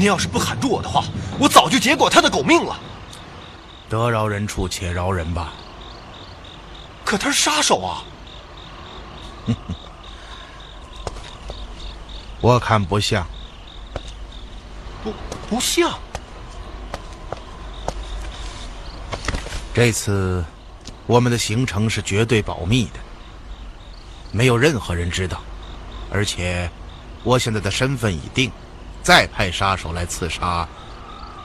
您要是不喊住我的话，我早就结果他的狗命了。得饶人处且饶人吧。可他是杀手啊！我看不像。不不像。这次我们的行程是绝对保密的，没有任何人知道。而且我现在的身份已定，再派杀手来刺杀，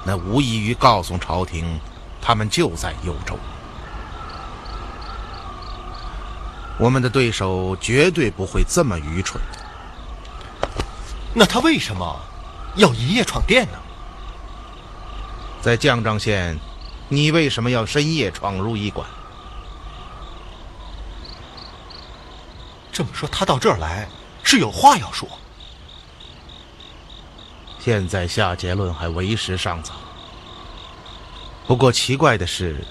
那无异于告诉朝廷，他们就在幽州。我们的对手绝对不会这么愚蠢。那他为什么要一夜闯店呢？在绛章县，你为什么要深夜闯入医馆？这么说，他到这儿来是有话要说。现在下结论还为时尚早。不过奇怪的是，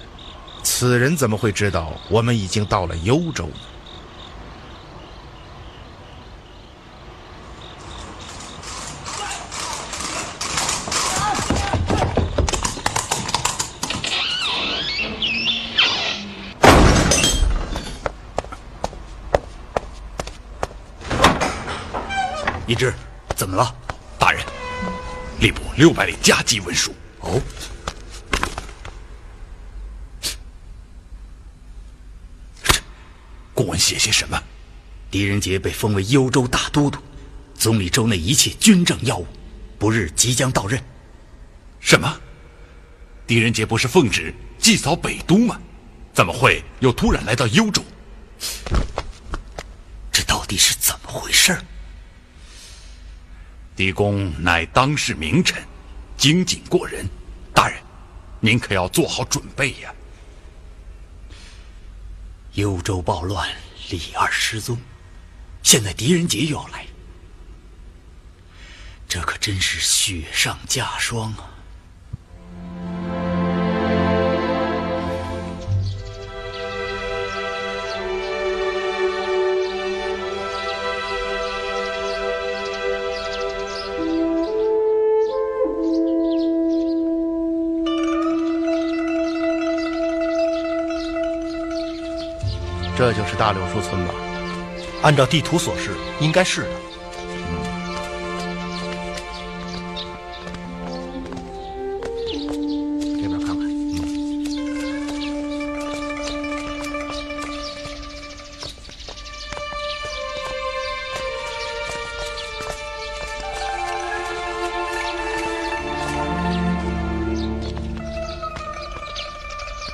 此人怎么会知道我们已经到了幽州？六百里加急文书。哦，公文写些什么？狄仁杰被封为幽州大都督，总理州内一切军政要务，不日即将到任。什么？狄仁杰不是奉旨祭扫北都吗？怎么会又突然来到幽州？这到底是怎么回事？狄公乃当世名臣，精警过人。大人，您可要做好准备呀！幽州暴乱，李二失踪，现在狄仁杰又要来，这可真是雪上加霜啊！这就是大柳树村吧？按照地图所示，应该是的。这边看看。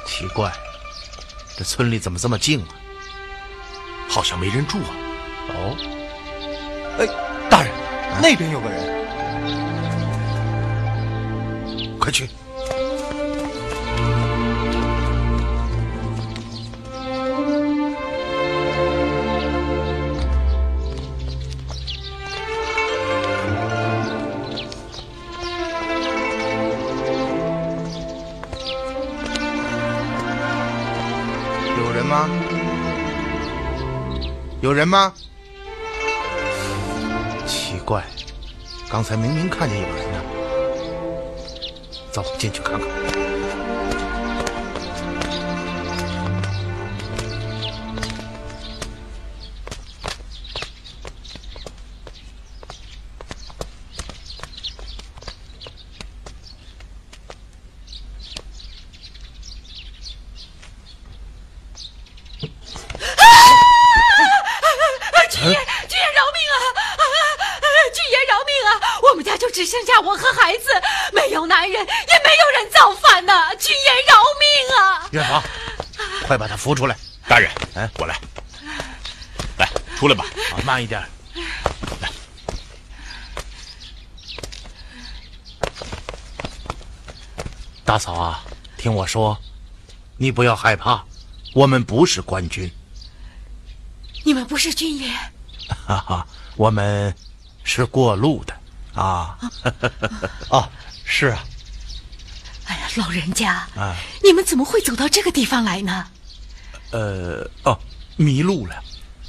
奇怪，这村里怎么这么静啊？好像没人住啊。哦，哎，大人，那边有个人。快去！有人吗？奇怪，刚才明明看见有人呢。走进去看看。下我和孩子，没有男人，也没有人造反呢。军爷饶命啊！院房，快把他扶出来！大人，哎我来，来，出来吧。啊，慢一点。大嫂啊，听我说，你不要害怕，我们不是官军，你们不是军爷？哈哈，我们是过路的啊。啊，是啊，哎呀，老人家，啊你们怎么会走到这个地方来呢？呃，哦，迷路了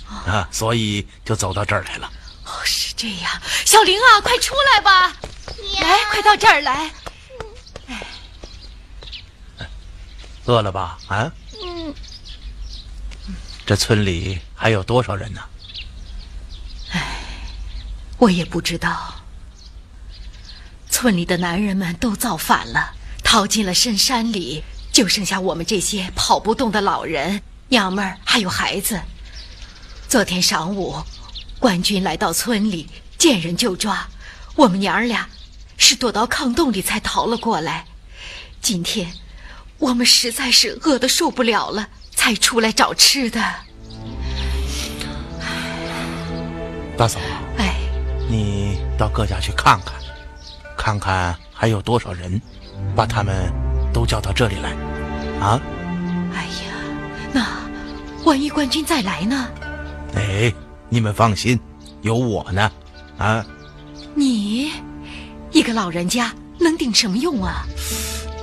啊，所以就走到这儿来了。哦，是这样。小玲啊，快出来吧！来，快到这儿来。饿了吧？啊？嗯。这村里还有多少人呢？哎我也不知道。村里的男人们都造反了，逃进了深山里，就剩下我们这些跑不动的老人、娘们儿还有孩子。昨天晌午，官军来到村里，见人就抓。我们娘儿俩是躲到炕洞里才逃了过来。今天我们实在是饿得受不了了，才出来找吃的。大嫂，哎，你到各家去看看，看看还有多少人，把他们都叫到这里来，啊？哎呀，那万一冠军再来呢？哎，你们放心，有我呢，啊？你一个老人家能顶什么用啊？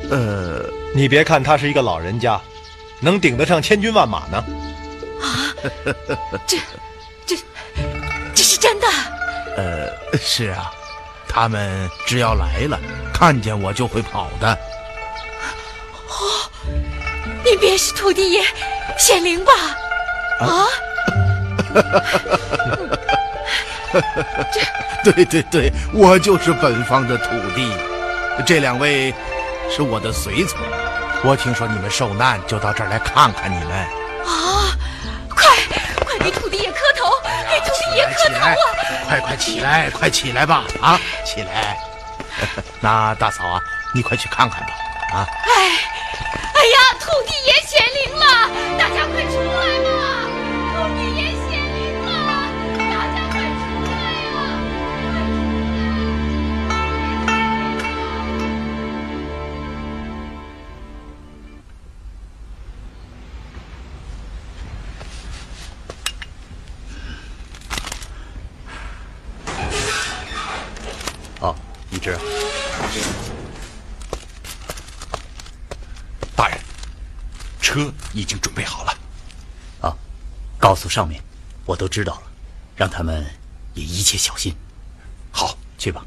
呃，你别看他是一个老人家，能顶得上千军万马呢。啊，这、这、这是真的？呃，是啊，他们只要来了，看见我就会跑的。哦，你别是土地爷显灵吧？啊？这，对对对，我就是本方的土地。这两位是我的随从，我听说你们受难，就到这儿来看看你们。啊！快快给土地快起来，快快起来，快起来吧！啊，起来！那大嫂啊，你快去看看吧！啊！哎，哎呀，土地爷显灵了，大家快出来吧！已经准备好了。啊，告诉上面，我都知道了，让他们也一切小心。好，去吧。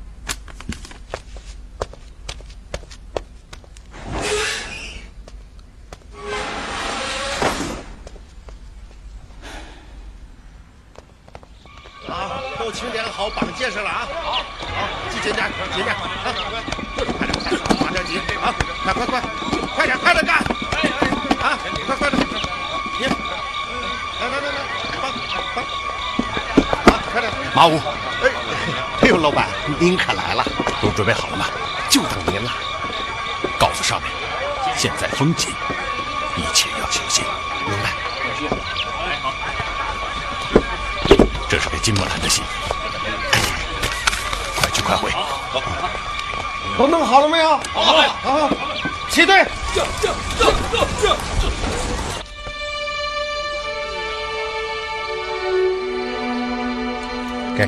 啊，都清点好，绑结实了啊！好，好，系紧点，紧点您可来了，都准备好了吗？就等您了。告诉上面，现在风紧，一切要小心。明白。这是给金木兰的信，快去快回。都弄好了没有？好，好，好，齐队。给，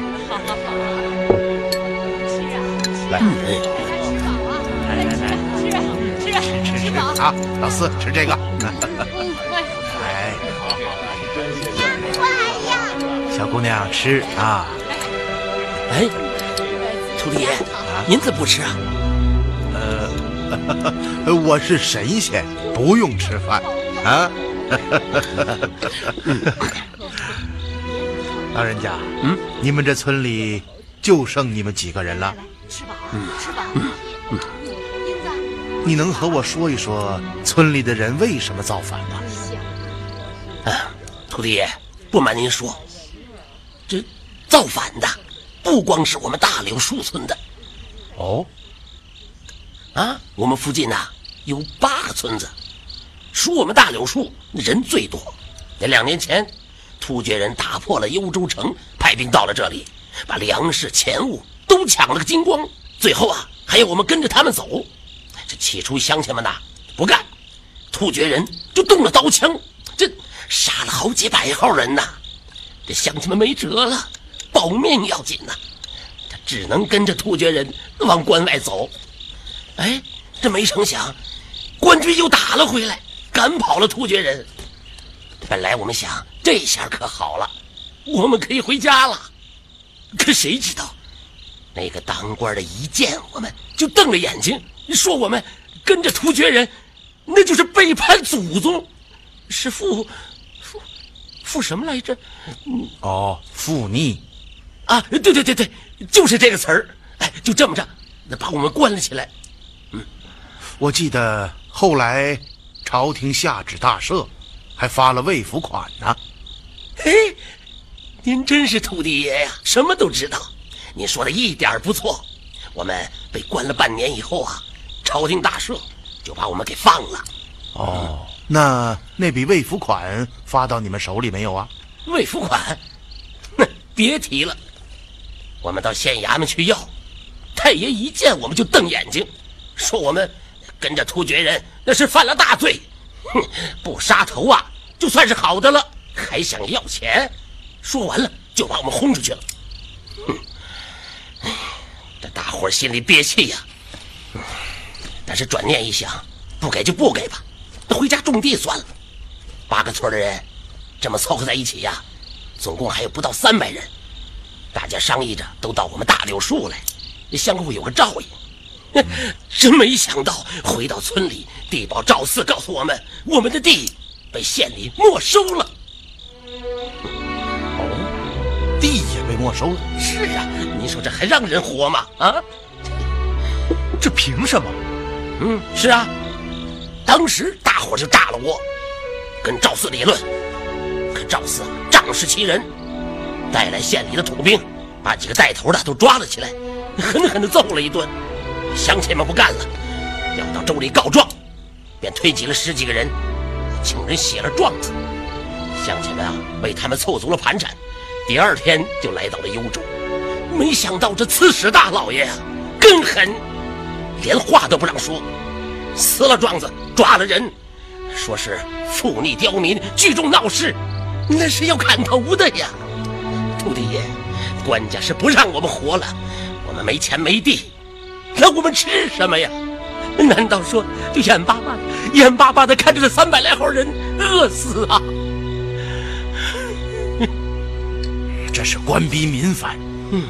来，来来来，吃吃吃吃啊！老四吃这个。哎，小姑娘吃啊！哎，土地爷，您怎么不吃啊？呃，我是神仙，不用吃饭啊。老人家，嗯，你们这村里就剩你们几个人了？吃饱，吃饱。英子，你能和我说一说村里的人为什么造反吗？啊，土地爷，不瞒您说，这造反的不光是我们大柳树村的，哦，啊，我们附近呐、有八个村子，属我们大柳树人最多。那两年前，突厥人打破了幽州城，派兵到了这里，把粮食、钱物都抢了个精光。最后啊，还要我们跟着他们走。这起初乡亲们呐不干，突厥人就动了刀枪，这杀了好几百号人呐。这乡亲们没辙了，保命要紧呐，他只能跟着突厥人往关外走。哎，这没成想，官军又打了回来，赶跑了突厥人。本来我们想，这下可好了，我们可以回家了。可谁知道，那个当官的一见我们就瞪着眼睛，说我们跟着突厥人，那就是背叛祖宗，是负负负什么来着？哦，附逆。啊，对对对对，就是这个词儿。哎，就这么着，那把我们关了起来。嗯我记得后来朝廷下旨大赦，还发了慰抚款呢。嘿，您真是土地爷呀，什么都知道。您说的一点儿不错。我们被关了半年以后啊，朝廷大赦，就把我们给放了。哦，那那笔未付款发到你们手里没有啊？未付款，哼，别提了。我们到县衙门去要，太爷一见我们就瞪眼睛，说我们跟着突厥人那是犯了大罪，哼，不杀头啊就算是好的了，还想要钱。说完了就把我们轰出去了。哼，哎，这大伙心里憋气呀。但是转念一想，不给就不给吧，那回家种地算了。八个村的人这么凑合在一起呀，总共还有不到三百人。大家商议着，都到我们大柳树来，相互有个照应。真没想到，回到村里，地保赵四告诉我们，我们的地被县里没收了。哦，地也被没收了。是啊，你说这还让人活吗？啊，这凭什么？嗯，是啊，当时大伙就炸了窝，跟赵四理论。可赵四仗势欺人。带来县里的土兵，把几个带头的都抓了起来，狠狠地揍了一顿。乡亲们不干了，要到州里告状，便推挤了十几个人，请人写了状子。乡亲们啊，为他们凑足了盘缠，第二天就来到了幽州。没想到这刺史大老爷呀，更狠，连话都不让说，撕了状子，抓了人，说是负逆刁民，聚众闹事，那是要砍头的呀。土地爷，官家是不让我们活了，我们没钱没地，那我们吃什么呀？难道说就眼巴巴、眼巴巴的看着这三百来号人饿死啊？这是官逼民反。嗯，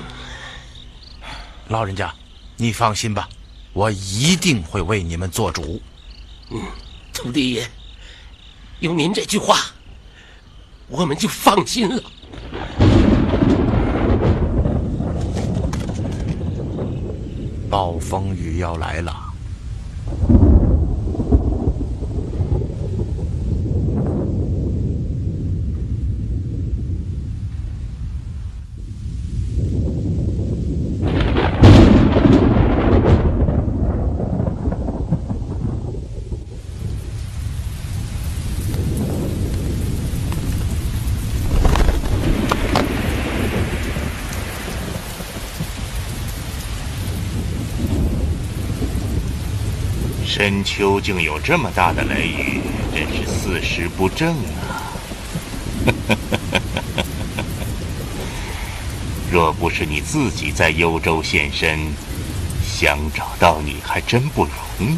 老人家，你放心吧，我一定会为你们做主。嗯，土地爷，有您这句话，我们就放心了。暴风雨要来了。深秋竟有这么大的雷雨，真是四时不正啊！若不是你自己在幽州现身，想找到你还真不容易。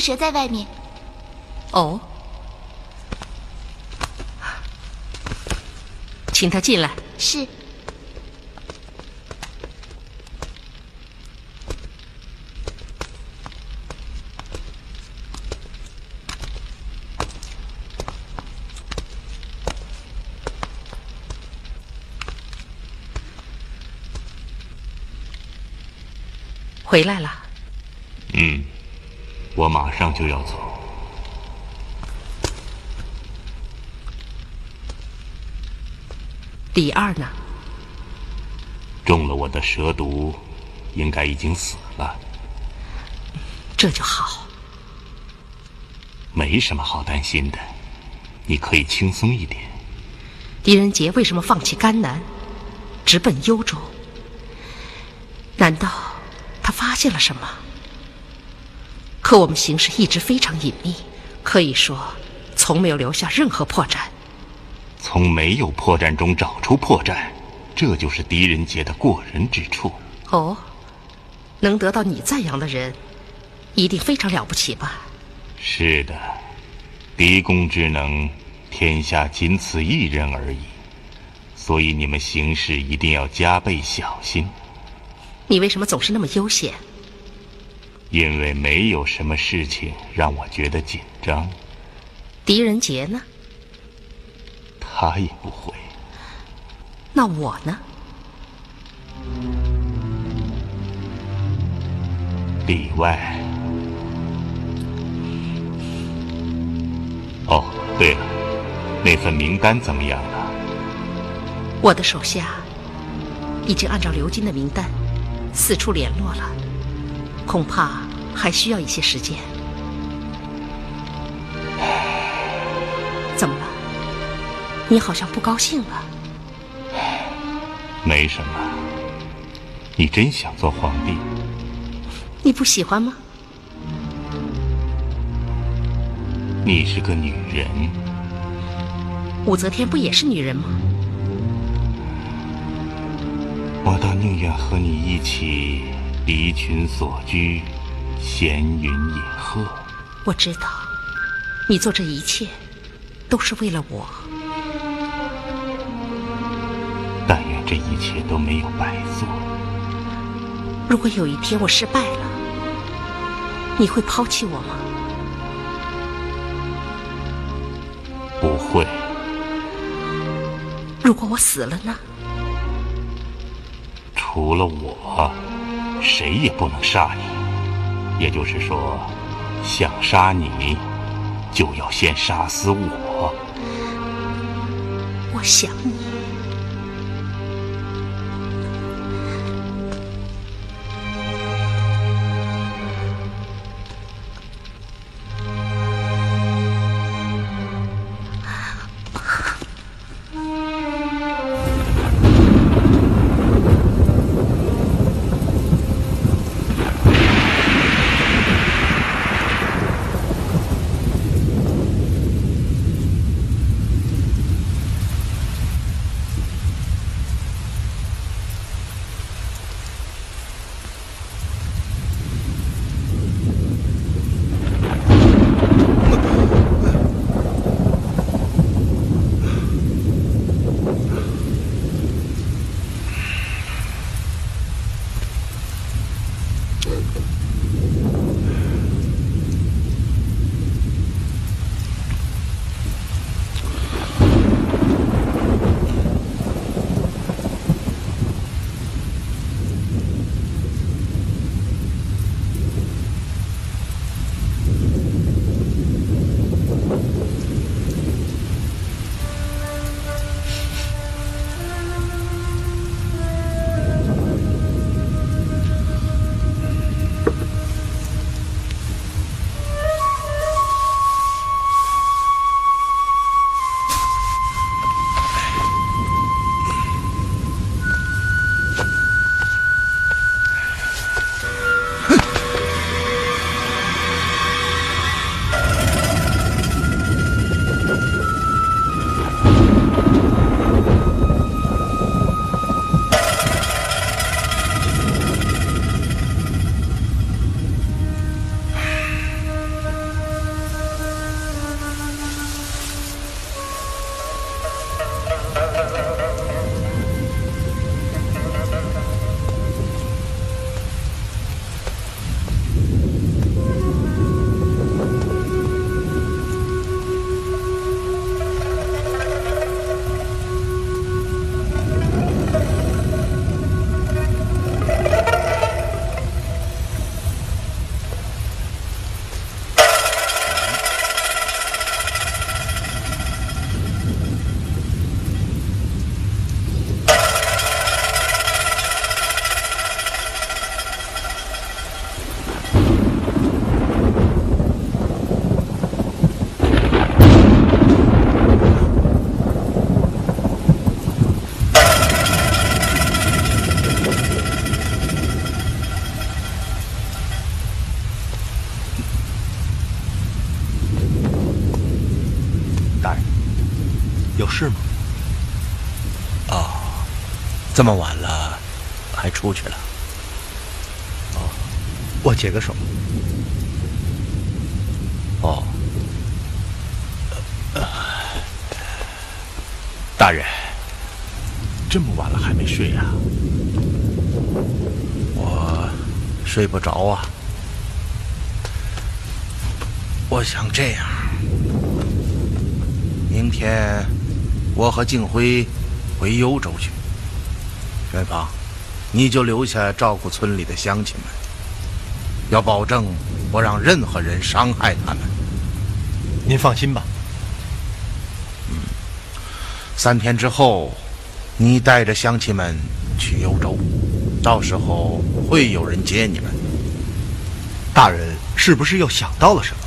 蛇在外面。哦，请他进来。是。回来了。嗯，我马上就要走。李二呢？中了我的蛇毒，应该已经死了。这就好。没什么好担心的，你可以轻松一点。狄仁杰为什么放弃甘南，直奔幽州？难道？他发现了什么？可我们行事一直非常隐秘，可以说从没有留下任何破绽。从没有破绽中找出破绽，这就是狄仁杰的过人之处。哦，能得到你赞扬的人，一定非常了不起吧？是的，狄公之能，天下仅此一人而已。所以你们行事一定要加倍小心。你为什么总是那么悠闲？因为没有什么事情让我觉得紧张。狄仁杰呢？他也不会。那我呢？例外。哦，对了，那份名单怎么样了？我的手下已经按照刘金的名单。四处联络了，恐怕还需要一些时间。怎么了？你好像不高兴了。没什么。你真想做皇帝？你不喜欢吗？你是个女人。武则天不也是女人吗？我倒宁愿和你一起离群所居，闲云野鹤。我知道，你做这一切都是为了我。但愿这一切都没有白做。如果有一天我失败了，你会抛弃我吗？不会。如果我死了呢？除了我，谁也不能杀你。也就是说，想杀你，就要先杀死我。我想你。这么晚了，还出去了？哦，我解个手。哦，大人，这么晚了还没睡呀？我睡不着啊。我想这样，明天我和静辉回幽州去。元芳，你就留下照顾村里的乡亲们，要保证不让任何人伤害他们。您放心吧。嗯，三天之后，你带着乡亲们去幽州，到时候会有人接你们。大人是不是又想到了什么？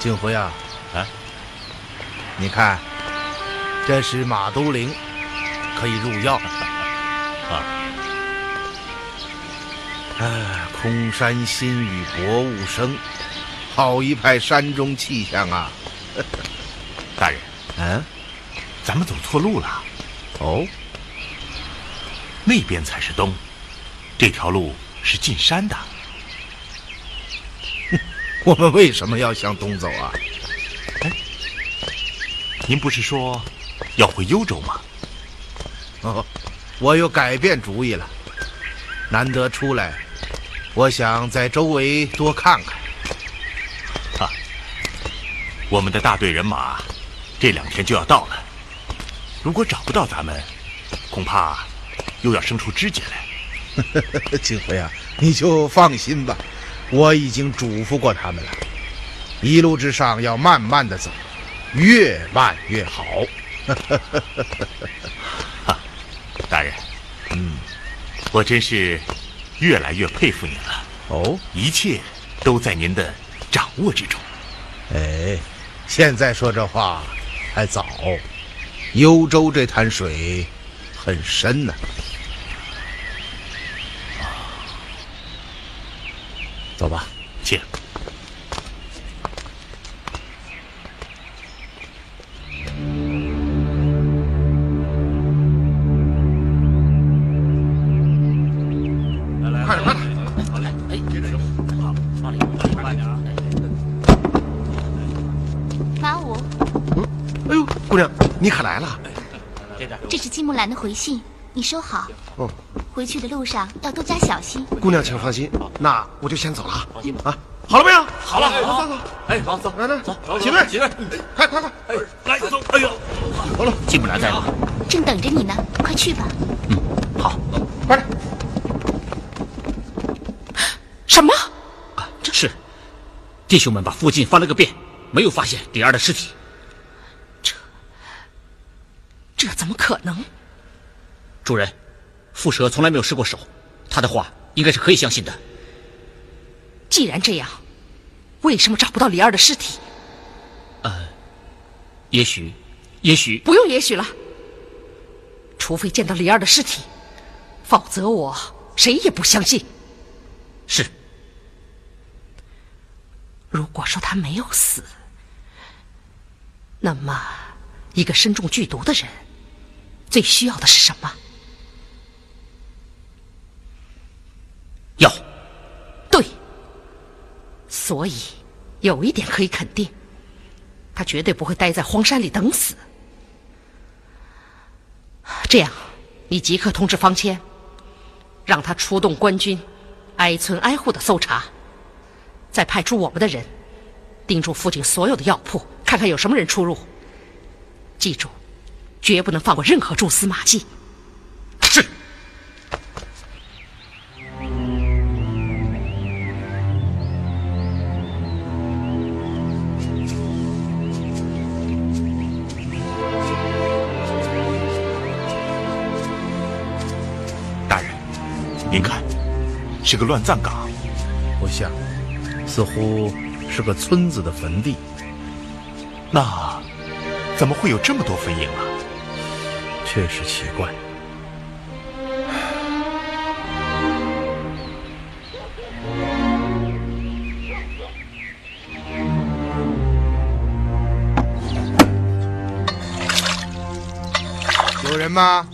静辉啊，啊，你看，这是马都灵，可以入药。啊，哎，空山新雨薄雾生，好一派山中气象啊！大人，嗯，咱们走错路了。哦，那边才是东，这条路是进山的。我们为什么要向东走啊？哎，您不是说要回幽州吗？哦，我又改变主意了。难得出来，我想在周围多看看。哈，我们的大队人马这两天就要到了，如果找不到咱们，恐怕又要生出枝节来。景辉啊，你就放心吧。我已经嘱咐过他们了，一路之上要慢慢的走，越慢越好。哈，大人，嗯，我真是越来越佩服您了。哦，一切都在您的掌握之中。哎，现在说这话还早，幽州这潭水很深呢。走吧，请。来来，快点，快点！来，哎，接着用。好，慢点，慢点啊！马武。嗯，哎呦，姑娘，你可来了。这是金木兰的回信，你收好。哦。回去的路上要多加小心。姑娘，请放心，那我就先走了。放心吧，啊，好了没有？好了，走走走。哎，走走，来来走，起队，起队，快快快！哎，来走，哎呦，好了，金木兰在吗？正等着你呢，快去吧。嗯，好，快点。什么？啊，这是弟兄们把附近翻了个遍，没有发现蝶儿的尸体。这这怎么可能？主人，蝮蛇从来没有失过手，他的话应该是可以相信的。既然这样，为什么找不到李二的尸体？呃，也许，也许不用也许了。除非见到李二的尸体，否则我谁也不相信。是。如果说他没有死，那么一个身中剧毒的人，最需要的是什么？有。对。所以有一点可以肯定，他绝对不会待在荒山里等死。这样，你即刻通知方谦，让他出动官军，挨村挨户的搜查。再派出我们的人，盯住附近所有的药铺，看看有什么人出入。记住，绝不能放过任何蛛丝马迹。是个乱葬岗。不像。似乎是个村子的坟地，那怎么会有这么多坟茔啊？确实奇怪。有人吗？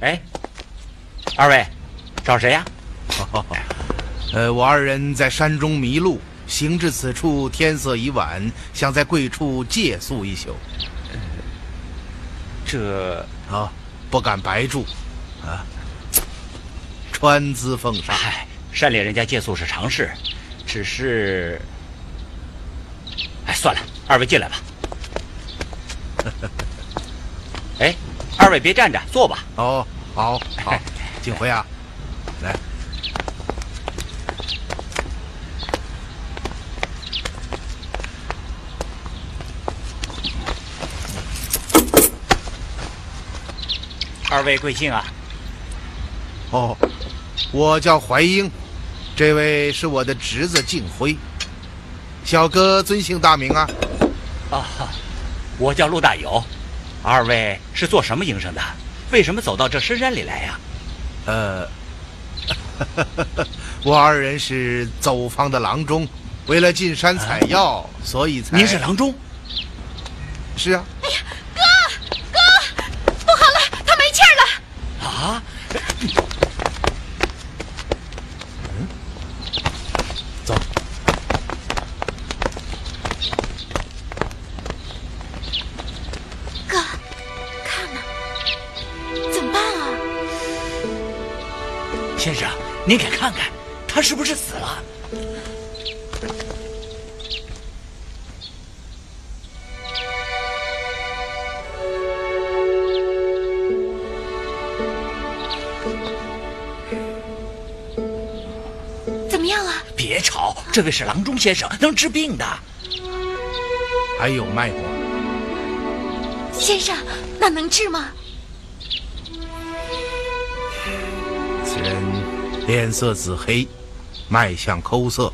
哎，二位，找谁呀？呃，我二人在山中迷路，行至此处，天色已晚，想在贵处借宿一宿。这啊，不敢白住，啊，川资奉上。哎，山里人家借宿是常事，只是……哎，算了，二位进来吧。哎，二位别站着，坐吧。哦，好，好，景辉啊，二位贵姓啊？哦，我叫怀英，这位是我的侄子敬辉。小哥尊姓大名啊？啊，我叫陆大友。二位是做什么营生的？为什么走到这深山里来呀？呃，我二人是走方的郎中，为了进山采药，所以才。您是郎中？是啊。哎呀，哥哥，不好了，他没气儿了。啊？嗯，走。哥，看呢，怎么办啊？先生，您给看看，他是不是死了？这位是郎中先生，能治病的。还有脉搏。先生，那能治吗？此人脸色紫黑，脉象抠涩，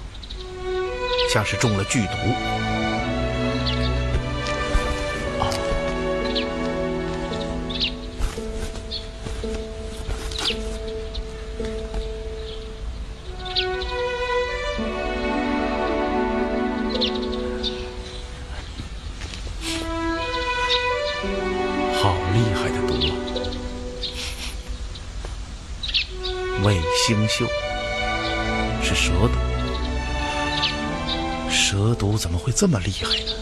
像是中了剧毒。这么厉害呢？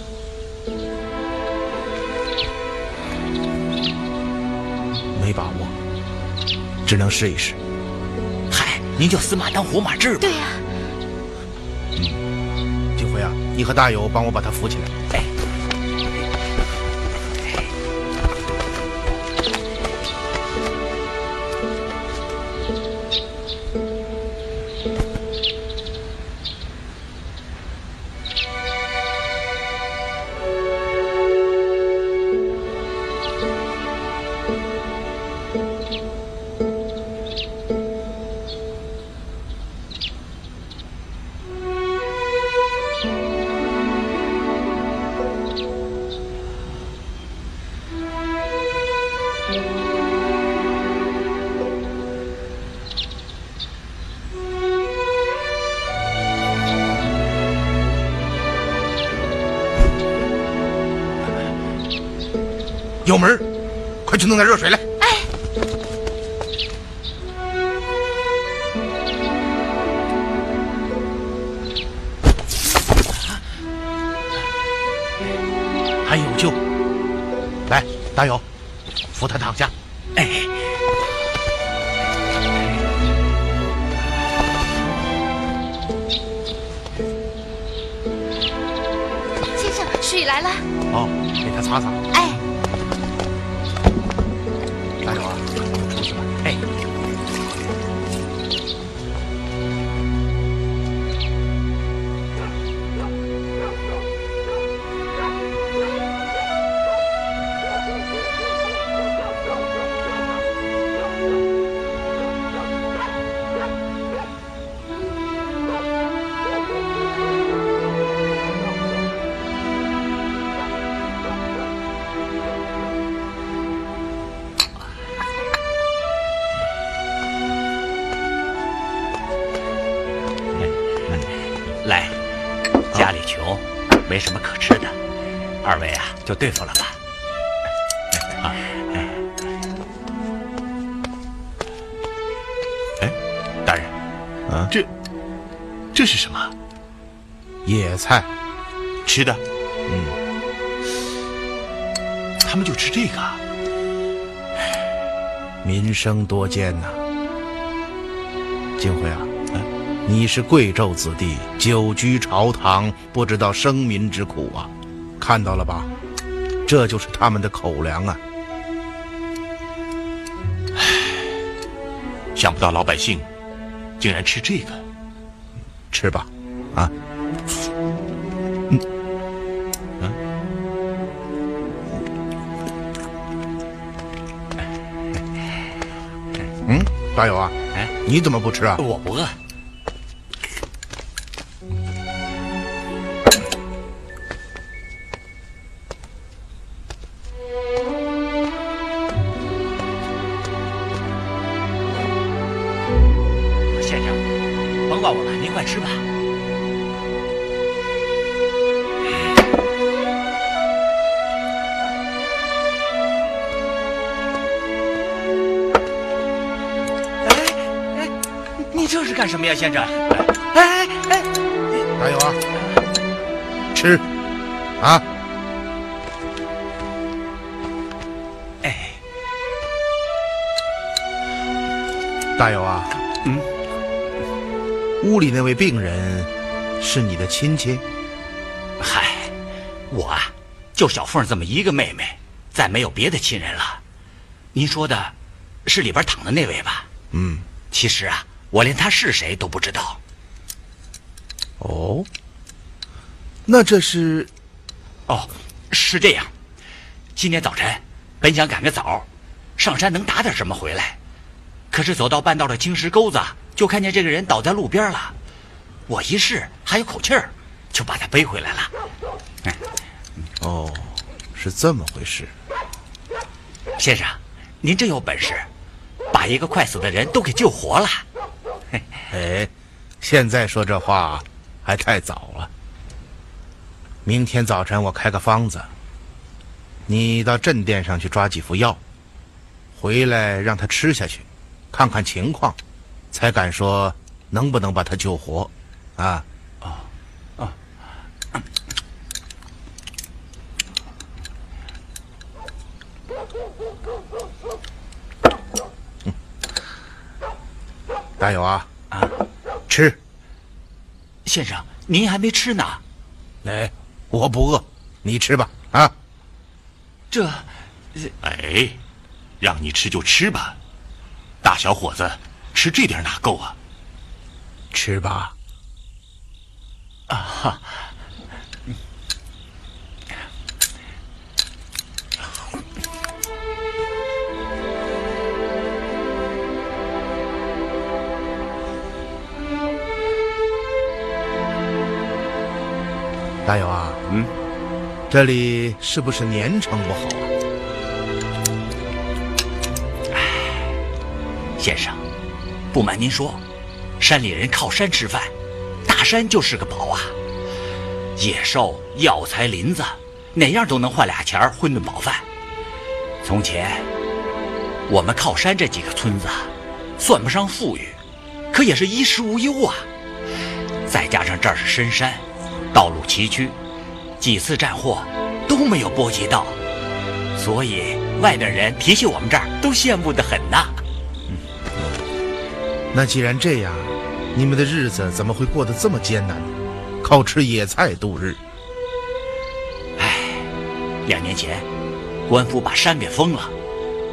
没把握，只能试一试。嗨，您就死马当活马治吧。对呀、景辉啊，你和大友帮我把他扶起来。哎。弄点热水来。哎，还有救！来，大友，扶他躺下。哎，先生，水来了。哦，给他擦擦。哎，对付了吧。啊，哎，大人，啊，这这是什么？野菜，吃的？嗯，他们就吃这个啊？民生多艰呐。金辉啊，你是贵胄子弟，久居朝堂，不知道生民之苦啊，看到了吧？这就是他们的口粮啊。唉想不到老百姓竟然吃这个，吃吧，啊，嗯，大友啊，哎，你怎么不吃啊？我不饿。先生？哎哎哎，大友啊，吃，啊，哎，大友啊，嗯，屋里那位病人是你的亲戚？嗨，我啊，就小凤这么一个妹妹，再没有别的亲人了。您说的，是里边躺的那位吧？嗯，其实啊，我连他是谁都不知道。哦，那这是，哦，是这样。今天早晨本想赶个早，上山能打点什么回来，可是走到半道的青石沟子，就看见这个人倒在路边了。我一试还有口气儿，就把他背回来了。哦，是这么回事。先生，您真有本事，把一个快死的人都给救活了。哎，现在说这话还太早了。明天早晨我开个方子，你到镇店上去抓几副药，回来让他吃下去，看看情况，才敢说能不能把他救活。啊，大友啊，啊，吃。先生，您还没吃呢。哎，我不饿，你吃吧。啊，这，哎，让你吃就吃吧，大小伙子吃这点哪够啊？吃吧。啊哈，大友啊，嗯，这里是不是年成不好啊？先生，不瞒您说，山里人靠山吃饭，大山就是个宝啊。野兽、药材、林子，哪样都能换俩钱儿混顿饱饭。从前，我们靠山这几个村子，算不上富裕，可也是衣食无忧啊。再加上这儿是深山，道路崎岖，几次战祸都没有波及到，所以外边人提起我们这儿都羡慕的很呐。嗯那既然这样，你们的日子怎么会过得这么艰难呢？靠吃野菜度日。唉，两年前，官府把山给封了，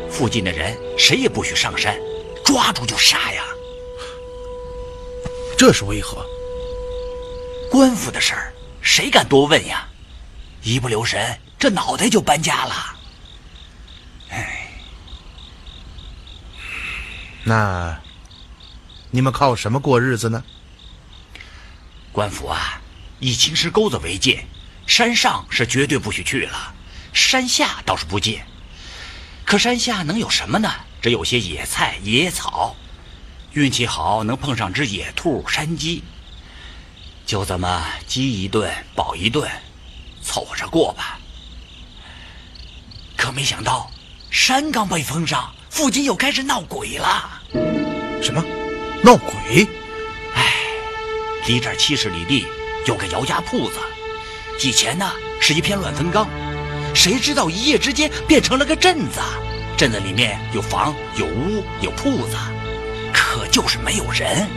附近的人谁也不许上山，抓住就杀呀。这是为何？官府的事儿，谁敢多问呀？一不留神，这脑袋就搬家了。哎，那你们靠什么过日子呢？官府啊，以青石沟子为界，山上是绝对不许去了，山下倒是不戒。可山下能有什么呢？只有些野菜、野草，运气好能碰上只野兔、山鸡。就这么饥一顿饱一顿，凑合着过吧。可没想到，山刚被封上，附近又开始闹鬼了。什么？闹鬼？哎，离这儿七十里地有个姚家铺子，以前呢是一片乱坟岗，谁知道一夜之间变成了个镇子？镇子里面有房有屋有铺子，可就是没有人。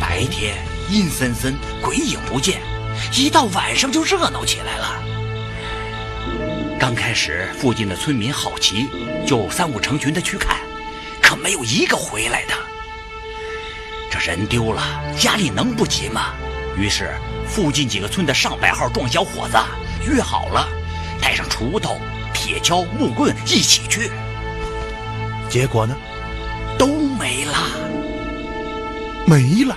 白天。阴森森，鬼影不见，一到晚上就热闹起来了。刚开始，附近的村民好奇，就三五成群的去看，可没有一个回来的。这人丢了，家里能不急吗？于是，附近几个村的上百号壮小伙子约好了，带上锄头、铁锹、木棍一起去。结果呢？都没了，没了。